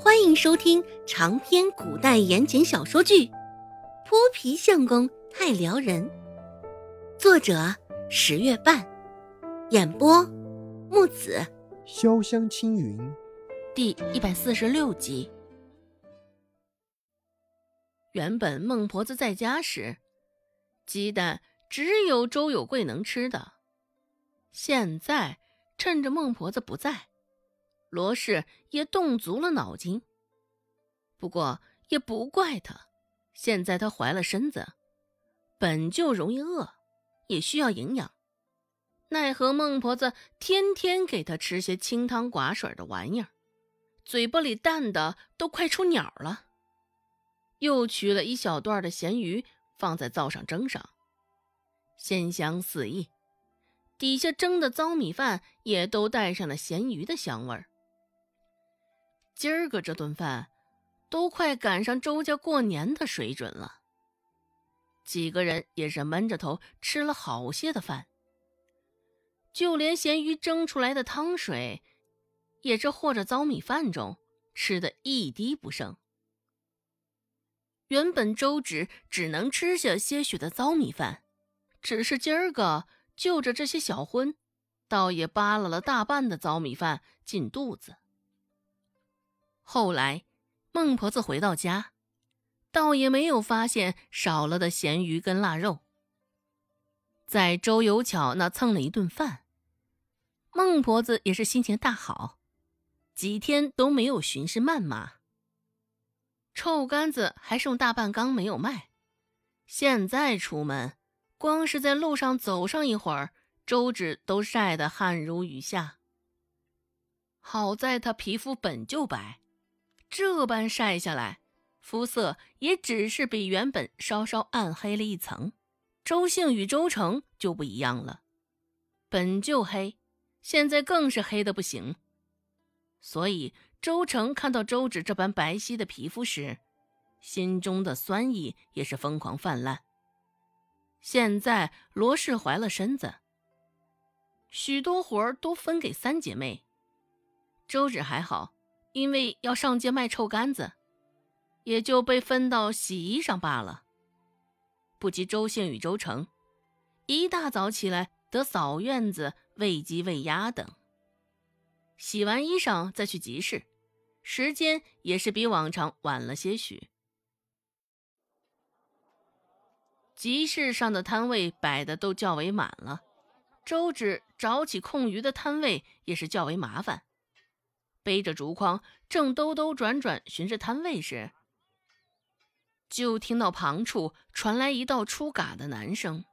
欢迎收听长篇古代言情小说剧《泼皮相公太撩人》，作者十月半，演播木子潇湘青云，第一百四十六集。原本孟婆子在家时，鸡蛋只有周有贵能吃的，现在趁着孟婆子不在。罗氏也动足了脑筋，不过也不怪他。现在她怀了身子，本就容易饿，也需要营养。奈何孟婆子天天给她吃些清汤寡水的玩意儿，嘴巴里淡的都快出鸟了。又取了一小段的咸鱼放在灶上蒸上，鲜香四溢。底下蒸的糟米饭也都带上了咸鱼的香味儿。今儿个这顿饭，都快赶上周家过年的水准了。几个人也是闷着头吃了好些的饭，就连咸鱼蒸出来的汤水，也是和着糟米饭中吃的一滴不剩。原本周芷只能吃下些许的糟米饭，只是今儿个就着这些小荤，倒也扒拉了大半的糟米饭进肚子。后来，孟婆子回到家，倒也没有发现少了的咸鱼跟腊肉。在周有巧那蹭了一顿饭，孟婆子也是心情大好，几天都没有巡视谩骂。臭干子还剩大半缸没有卖，现在出门，光是在路上走上一会儿，周芷都晒得汗如雨下。好在她皮肤本就白。这般晒下来，肤色也只是比原本稍稍暗黑了一层。周兴与周成就不一样了，本就黑，现在更是黑的不行。所以周成看到周芷这般白皙的皮肤时，心中的酸意也是疯狂泛滥。现在罗氏怀了身子，许多活儿都分给三姐妹，周芷还好。因为要上街卖臭干子，也就被分到洗衣上罢了。不及周兴与周成，一大早起来得扫院子、喂鸡、喂鸭等。洗完衣裳再去集市，时间也是比往常晚了些许。集市上的摊位摆的都较为满了，周芷找起空余的摊位也是较为麻烦。背着竹筐，正兜兜转转寻着摊位时，就听到旁处传来一道粗嘎的男声：“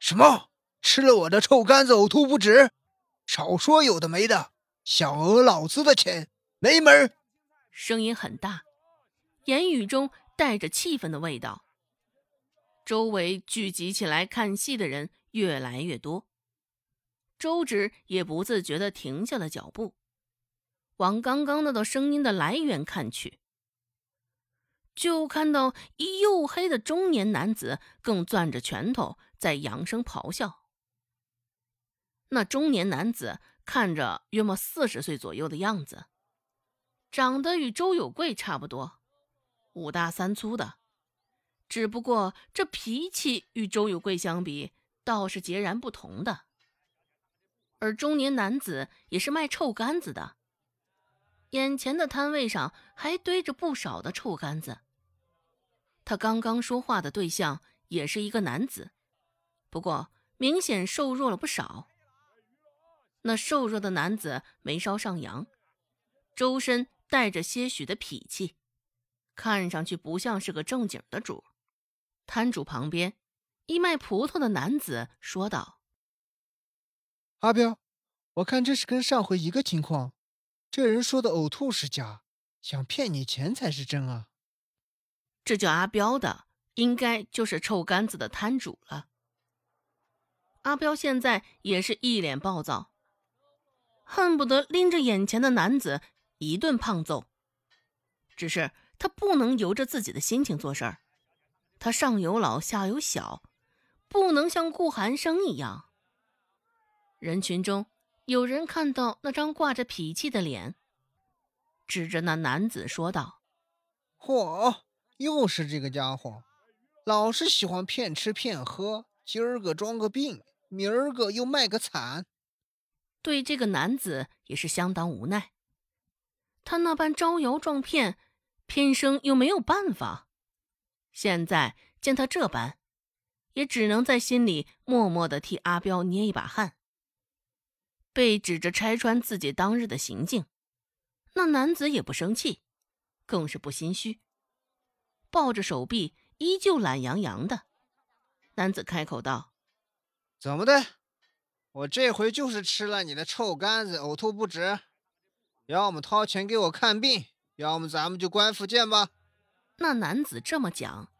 什么？吃了我的臭干子呕吐不止？少说有的没的，想讹老子的钱，没门！”声音很大，言语中带着气愤的味道。周围聚集起来看戏的人越来越多，周芷也不自觉地停下了脚步。往刚刚那道声音的来源看去，就看到一黝黑的中年男子，更攥着拳头在扬声咆哮。那中年男子看着约莫四十岁左右的样子，长得与周有贵差不多，五大三粗的，只不过这脾气与周有贵相比，倒是截然不同的。而中年男子也是卖臭干子的。眼前的摊位上还堆着不少的臭干子。他刚刚说话的对象也是一个男子，不过明显瘦弱了不少。那瘦弱的男子眉梢上扬，周身带着些许的痞气，看上去不像是个正经的主。摊主旁边，一卖葡萄的男子说道：“阿彪，我看这是跟上回一个情况。”这人说的呕吐是假，想骗你钱才是真啊！这叫阿彪的，应该就是臭干子的摊主了。阿彪现在也是一脸暴躁，恨不得拎着眼前的男子一顿胖揍。只是他不能由着自己的心情做事儿，他上有老下有小，不能像顾寒生一样。人群中。有人看到那张挂着脾气的脸，指着那男子说道：“嚯，又是这个家伙，老是喜欢骗吃骗喝，今儿个装个病，明儿个又卖个惨。”对这个男子也是相当无奈，他那般招摇撞骗，偏生又没有办法。现在见他这般，也只能在心里默默的替阿彪捏一把汗。被指着拆穿自己当日的行径，那男子也不生气，更是不心虚，抱着手臂，依旧懒洋洋的。男子开口道：“怎么的？我这回就是吃了你的臭干子，呕吐不止。要么掏钱给我看病，要么咱们就官府见吧。”那男子这么讲，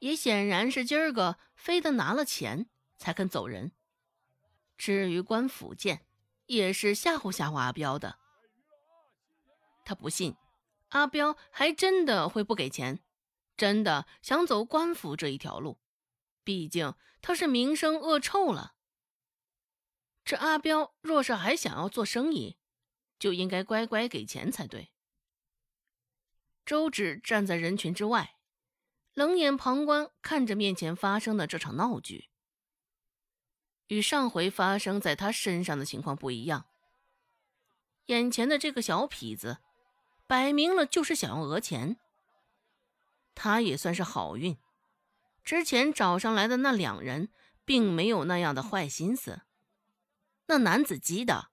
也显然是今儿个非得拿了钱才肯走人。至于官府见，也是吓唬吓唬阿彪的。他不信阿彪还真的会不给钱，真的想走官府这一条路。毕竟他是名声恶臭了。这阿彪若是还想要做生意，就应该乖乖给钱才对。周芷站在人群之外，冷眼旁观，看着面前发生的这场闹剧。与上回发生在他身上的情况不一样，眼前的这个小痞子，摆明了就是想要讹钱。他也算是好运，之前找上来的那两人，并没有那样的坏心思。那男子急的，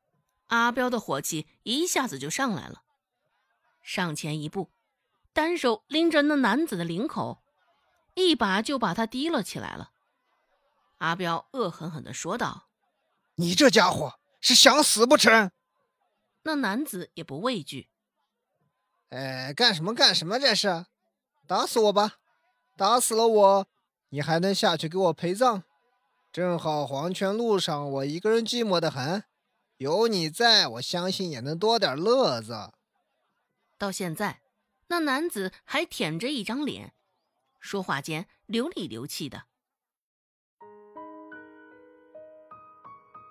阿彪的火气一下子就上来了，上前一步。单手拎着那男子的领口，一把就把他提了起来了。阿彪恶狠狠地说道：“你这家伙是想死不成？”那男子也不畏惧：“哎，干什么干什么？这是打死我吧！打死了我，你还能下去给我陪葬。正好黄泉路上我一个人寂寞的很，有你在，我相信也能多点乐子。”到现在。那男子还舔着一张脸，说话间流里流气的。